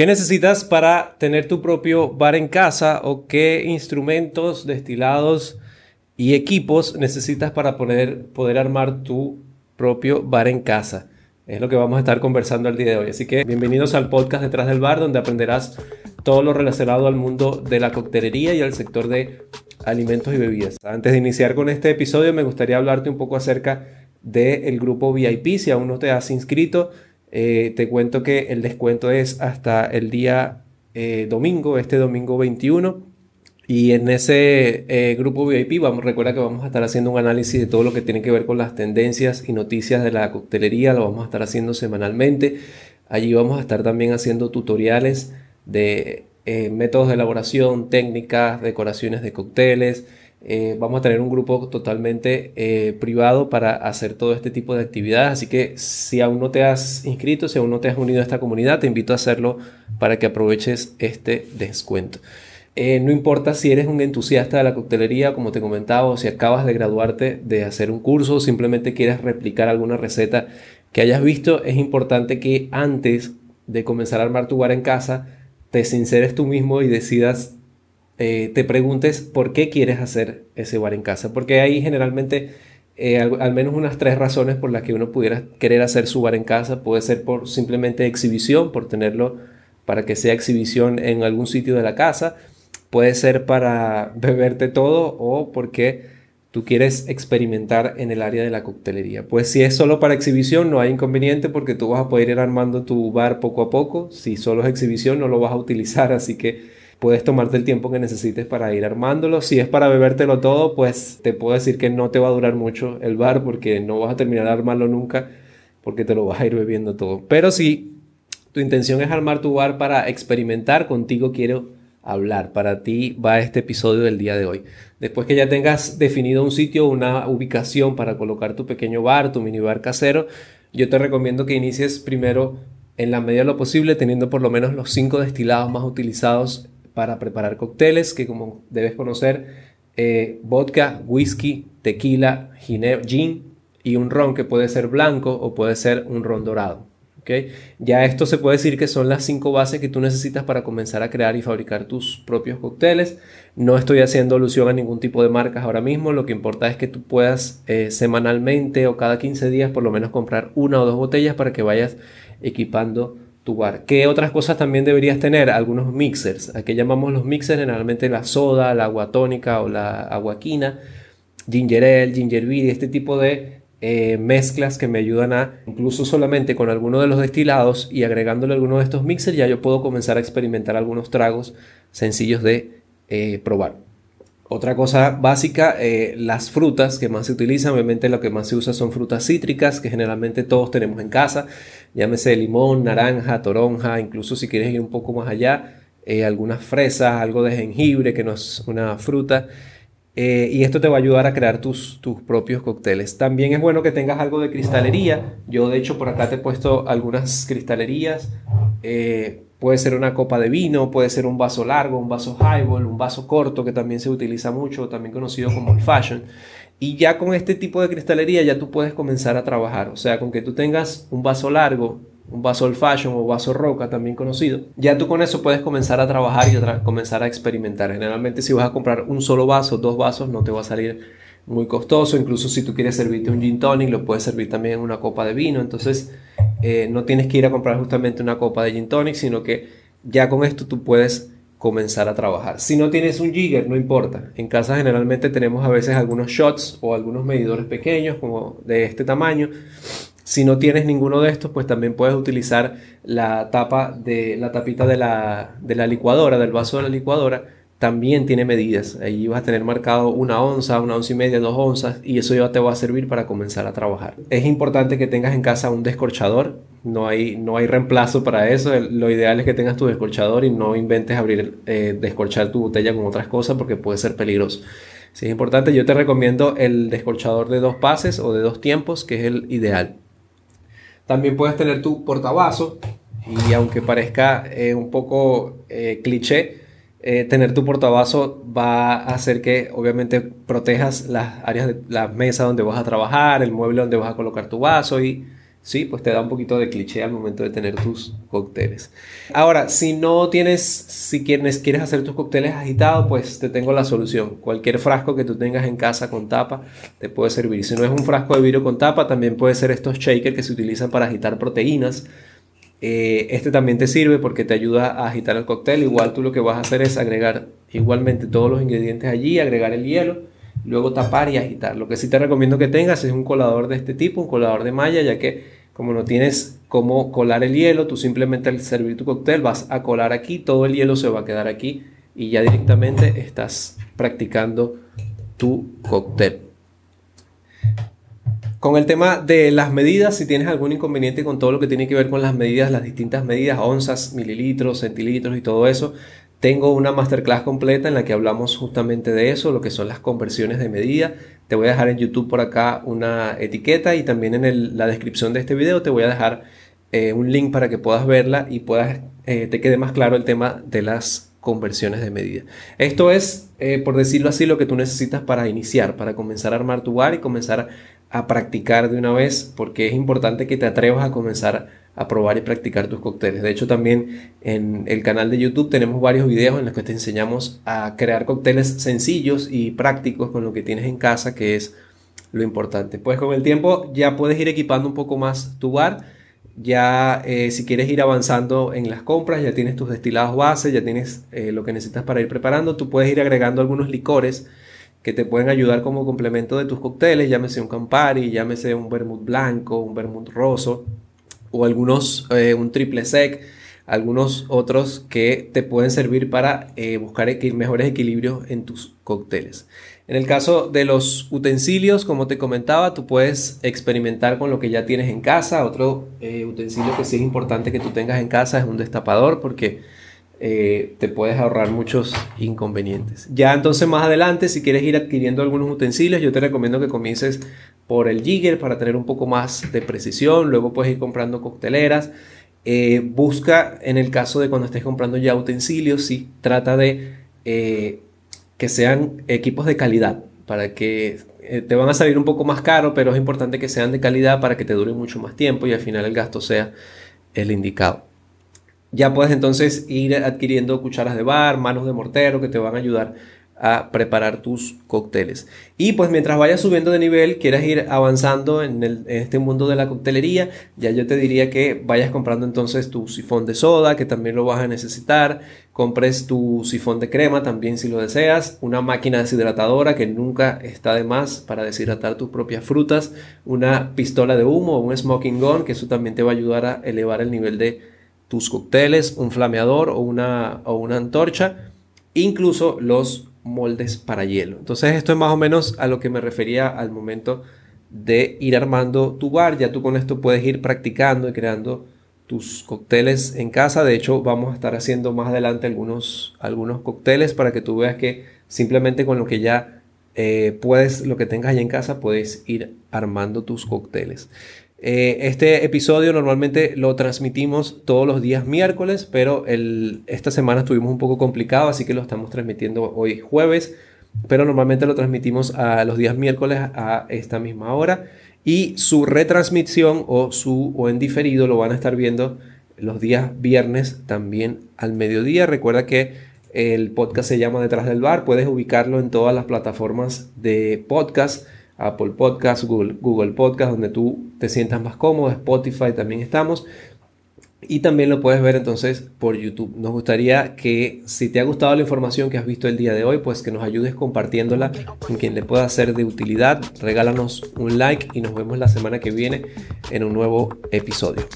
¿Qué necesitas para tener tu propio bar en casa o qué instrumentos, destilados y equipos necesitas para poder, poder armar tu propio bar en casa? Es lo que vamos a estar conversando el día de hoy. Así que bienvenidos al podcast Detrás del Bar, donde aprenderás todo lo relacionado al mundo de la coctelería y al sector de alimentos y bebidas. Antes de iniciar con este episodio, me gustaría hablarte un poco acerca del grupo VIP. Si aún no te has inscrito, eh, te cuento que el descuento es hasta el día eh, domingo, este domingo 21. Y en ese eh, grupo VIP, vamos, recuerda que vamos a estar haciendo un análisis de todo lo que tiene que ver con las tendencias y noticias de la coctelería. Lo vamos a estar haciendo semanalmente. Allí vamos a estar también haciendo tutoriales de métodos de elaboración, técnicas, decoraciones de cócteles, eh, vamos a tener un grupo totalmente eh, privado para hacer todo este tipo de actividades. Así que si aún no te has inscrito, si aún no te has unido a esta comunidad, te invito a hacerlo para que aproveches este descuento. Eh, no importa si eres un entusiasta de la coctelería, como te comentaba, o si acabas de graduarte de hacer un curso o simplemente quieres replicar alguna receta que hayas visto, es importante que antes de comenzar a armar tu bar en casa, te sinceres tú mismo y decidas eh, te preguntes por qué quieres hacer ese bar en casa. Porque hay generalmente eh, al, menos unas tres razones por las que uno pudiera querer hacer su bar en casa. Puede ser por simplemente exhibición, por tenerlo para que sea exhibición en algún sitio de la casa. Puede ser para beberte todo o porque tú quieres experimentar en el área de la coctelería. Pues si es solo para exhibición no hay inconveniente porque tú vas a poder ir armando tu bar poco a poco. Si solo es exhibición no lo vas a utilizar, así que puedes tomarte el tiempo que necesites para ir armándolo. Si es para bebértelo todo, pues te puedo decir que no te va a durar mucho el bar porque no vas a terminar de armarlo nunca porque te lo vas a ir bebiendo todo. Pero si tu intención es armar tu bar para experimentar, contigo quiero hablar. Para ti va este episodio del día de hoy. Después que ya tengas definido un sitio, una ubicación para colocar tu pequeño bar, tu minibar casero, yo te recomiendo que inicies primero en la medida de lo posible teniendo por lo menos los cinco destilados más utilizados para preparar cócteles que como debes conocer, eh, vodka, whisky, tequila, gin y un ron que puede ser blanco o puede ser un ron dorado. ¿okay? Ya esto se puede decir que son las cinco bases que tú necesitas para comenzar a crear y fabricar tus propios cócteles. No estoy haciendo alusión a ningún tipo de marcas ahora mismo, lo que importa es que tú puedas eh, semanalmente o cada 15 días por lo menos comprar una o dos botellas para que vayas equipando ¿Qué otras cosas también deberías tener? Algunos mixers. Aquí llamamos los mixers generalmente la soda, la agua tónica o la aguaquina, ginger ale, ginger beer, este tipo de eh, mezclas que me ayudan a, incluso solamente con alguno de los destilados y agregándole alguno de estos mixers, ya yo puedo comenzar a experimentar algunos tragos sencillos de eh, probar. Otra cosa básica, eh, las frutas que más se utilizan, obviamente lo que más se usa son frutas cítricas que generalmente todos tenemos en casa, llámese limón, naranja, toronja, incluso si quieres ir un poco más allá, eh, algunas fresas, algo de jengibre que no es una fruta. Eh, y esto te va a ayudar a crear tus, tus propios cócteles. También es bueno que tengas algo de cristalería. Yo de hecho por acá te he puesto algunas cristalerías. Puede ser una copa de vino, puede ser un vaso largo, un vaso highball, un vaso corto que también se utiliza mucho, también conocido como el fashion. Y ya con este tipo de cristalería ya tú puedes comenzar a trabajar. O sea, con que tú tengas un vaso largo, un vaso old fashion o vaso roca también conocido, ya tú con eso puedes comenzar a trabajar y comenzar a experimentar. Generalmente si vas a comprar un solo vaso, dos vasos, no te va a salir muy costoso. Incluso si tú quieres servirte un gin tonic, lo puedes servir también en una copa de vino. Entonces eh, no tienes que ir a comprar justamente una copa de gin tonic, sino que ya con esto tú puedes comenzar a trabajar. Si no tienes un jigger, no importa. En casa generalmente tenemos a veces algunos shots o algunos medidores pequeños como de este tamaño. Si no tienes ninguno de estos, pues también puedes utilizar la tapa de la tapita de la, de la licuadora, del vaso de la licuadora también tiene medidas. Ahí vas a tener marcado una onza, una onza y media, dos onzas y eso ya te va a servir para comenzar a trabajar. Es importante que tengas en casa un descorchador. No hay, no hay reemplazo para eso. Lo ideal es que tengas tu descorchador y no inventes abrir, eh, descorchar tu botella con otras cosas porque puede ser peligroso. Si es importante, yo te recomiendo el descorchador de dos pases o de dos tiempos, que es el ideal. También puedes tener tu portavasos y aunque parezca eh, un poco eh, cliché, eh, tener tu portavasos va a hacer que obviamente protejas las áreas de la mesa donde vas a trabajar, el mueble donde vas a colocar tu vaso y Sí, pues te da un poquito de cliché al momento de tener tus cócteles. Ahora, si no tienes, si quieres, hacer tus cócteles agitados, pues te tengo la solución. Cualquier frasco que tú tengas en casa con tapa te puede servir. Si no es un frasco de vidrio con tapa, también puede ser estos shakers que se utilizan para agitar proteínas. Eh, este también te sirve porque te ayuda a agitar el cóctel. Igual tú lo que vas a hacer es agregar igualmente todos los ingredientes allí, agregar el hielo luego tapar y agitar. Lo que sí te recomiendo que tengas es un colador de este tipo, un colador de malla, ya que como no tienes cómo colar el hielo, tú simplemente al servir tu cóctel vas a colar aquí, todo el hielo se va a quedar aquí y ya directamente estás practicando tu cóctel. Con el tema de las medidas, si tienes algún inconveniente con todo lo que tiene que ver con las medidas, las distintas medidas, onzas, mililitros, centilitros y todo eso, tengo una masterclass completa en la que hablamos justamente de eso, lo que son las conversiones de medida. Te voy a dejar en YouTube por acá una etiqueta y también en la descripción de este video te voy a dejar eh, un link para que puedas verla y puedas, eh, te quede más claro el tema de las conversiones de medida. Esto es, eh, por decirlo así, lo que tú necesitas para iniciar, para comenzar a armar tu bar y comenzar a practicar de una vez, porque es importante que te atrevas a comenzar a probar y practicar tus cócteles. De hecho, también en el canal de YouTube tenemos varios videos en los que te enseñamos a crear cócteles sencillos y prácticos con lo que tienes en casa, que es lo importante. Pues con el tiempo ya puedes ir equipando un poco más tu bar. Ya eh, si quieres ir avanzando en las compras, ya tienes tus destilados base, ya tienes eh, lo que necesitas para ir preparando. Tú puedes ir agregando algunos licores que te pueden ayudar como complemento de tus cócteles, llámese un Campari, llámese un vermut blanco, un vermut roso o algunos, eh, un triple sec, algunos otros que te pueden servir para eh, buscar mejores equilibrios en tus cócteles. En el caso de los utensilios, como te comentaba, tú puedes experimentar con lo que ya tienes en casa. Otro eh, utensilio que sí es importante que tú tengas en casa es un destapador porque te puedes ahorrar muchos inconvenientes. Ya entonces más adelante, si quieres ir adquiriendo algunos utensilios, yo te recomiendo que comiences por el jigger para tener un poco más de precisión. Luego puedes ir comprando cocteleras. Eh, busca, en el caso de cuando estés comprando ya utensilios, si trata de eh, que sean equipos de calidad para que eh, te van a salir un poco más caro, pero es importante que sean de calidad para que te dure mucho más tiempo y al final el gasto sea el indicado. Ya puedes entonces ir adquiriendo cucharas de bar, manos de mortero que te van a ayudar a preparar tus cócteles. Y pues mientras vayas subiendo de nivel, quieras ir avanzando en, este mundo de la coctelería, ya yo te diría que vayas comprando entonces tu sifón de soda, que también lo vas a necesitar, compres tu sifón de crema también si lo deseas, una máquina deshidratadora que nunca está de más para deshidratar tus propias frutas, una pistola de humo un smoking gun, que eso también te va a ayudar a elevar el nivel de tus cócteles, un flameador o una, o una antorcha, incluso los moldes para hielo. Entonces esto es más o menos a lo que me refería al momento de ir armando tu bar. Ya tú con esto puedes ir practicando y creando tus cócteles en casa. De hecho, vamos a estar haciendo más adelante algunos, algunos cócteles para que tú veas que simplemente con lo que ya eh, puedes, lo que tengas ahí en casa, puedes ir armando tus cócteles. Eh, este episodio normalmente lo transmitimos todos los días miércoles, pero esta semana estuvimos un poco complicado, así que lo estamos transmitiendo hoy jueves, pero normalmente lo transmitimos a los días miércoles a esta misma hora y su retransmisión o su o en diferido lo van a estar viendo los días viernes también al mediodía. Recuerda que el podcast se llama Detrás del Bar, puedes ubicarlo en todas las plataformas de podcast Apple Podcast, Google, Podcast, donde tú te sientas más cómodo, Spotify también estamos. Y también lo puedes ver entonces por YouTube. Nos gustaría que si te ha gustado la información que has visto el día de hoy, pues que nos ayudes compartiéndola con quien le pueda ser de utilidad. Regálanos un like y nos vemos la semana que viene en un nuevo episodio.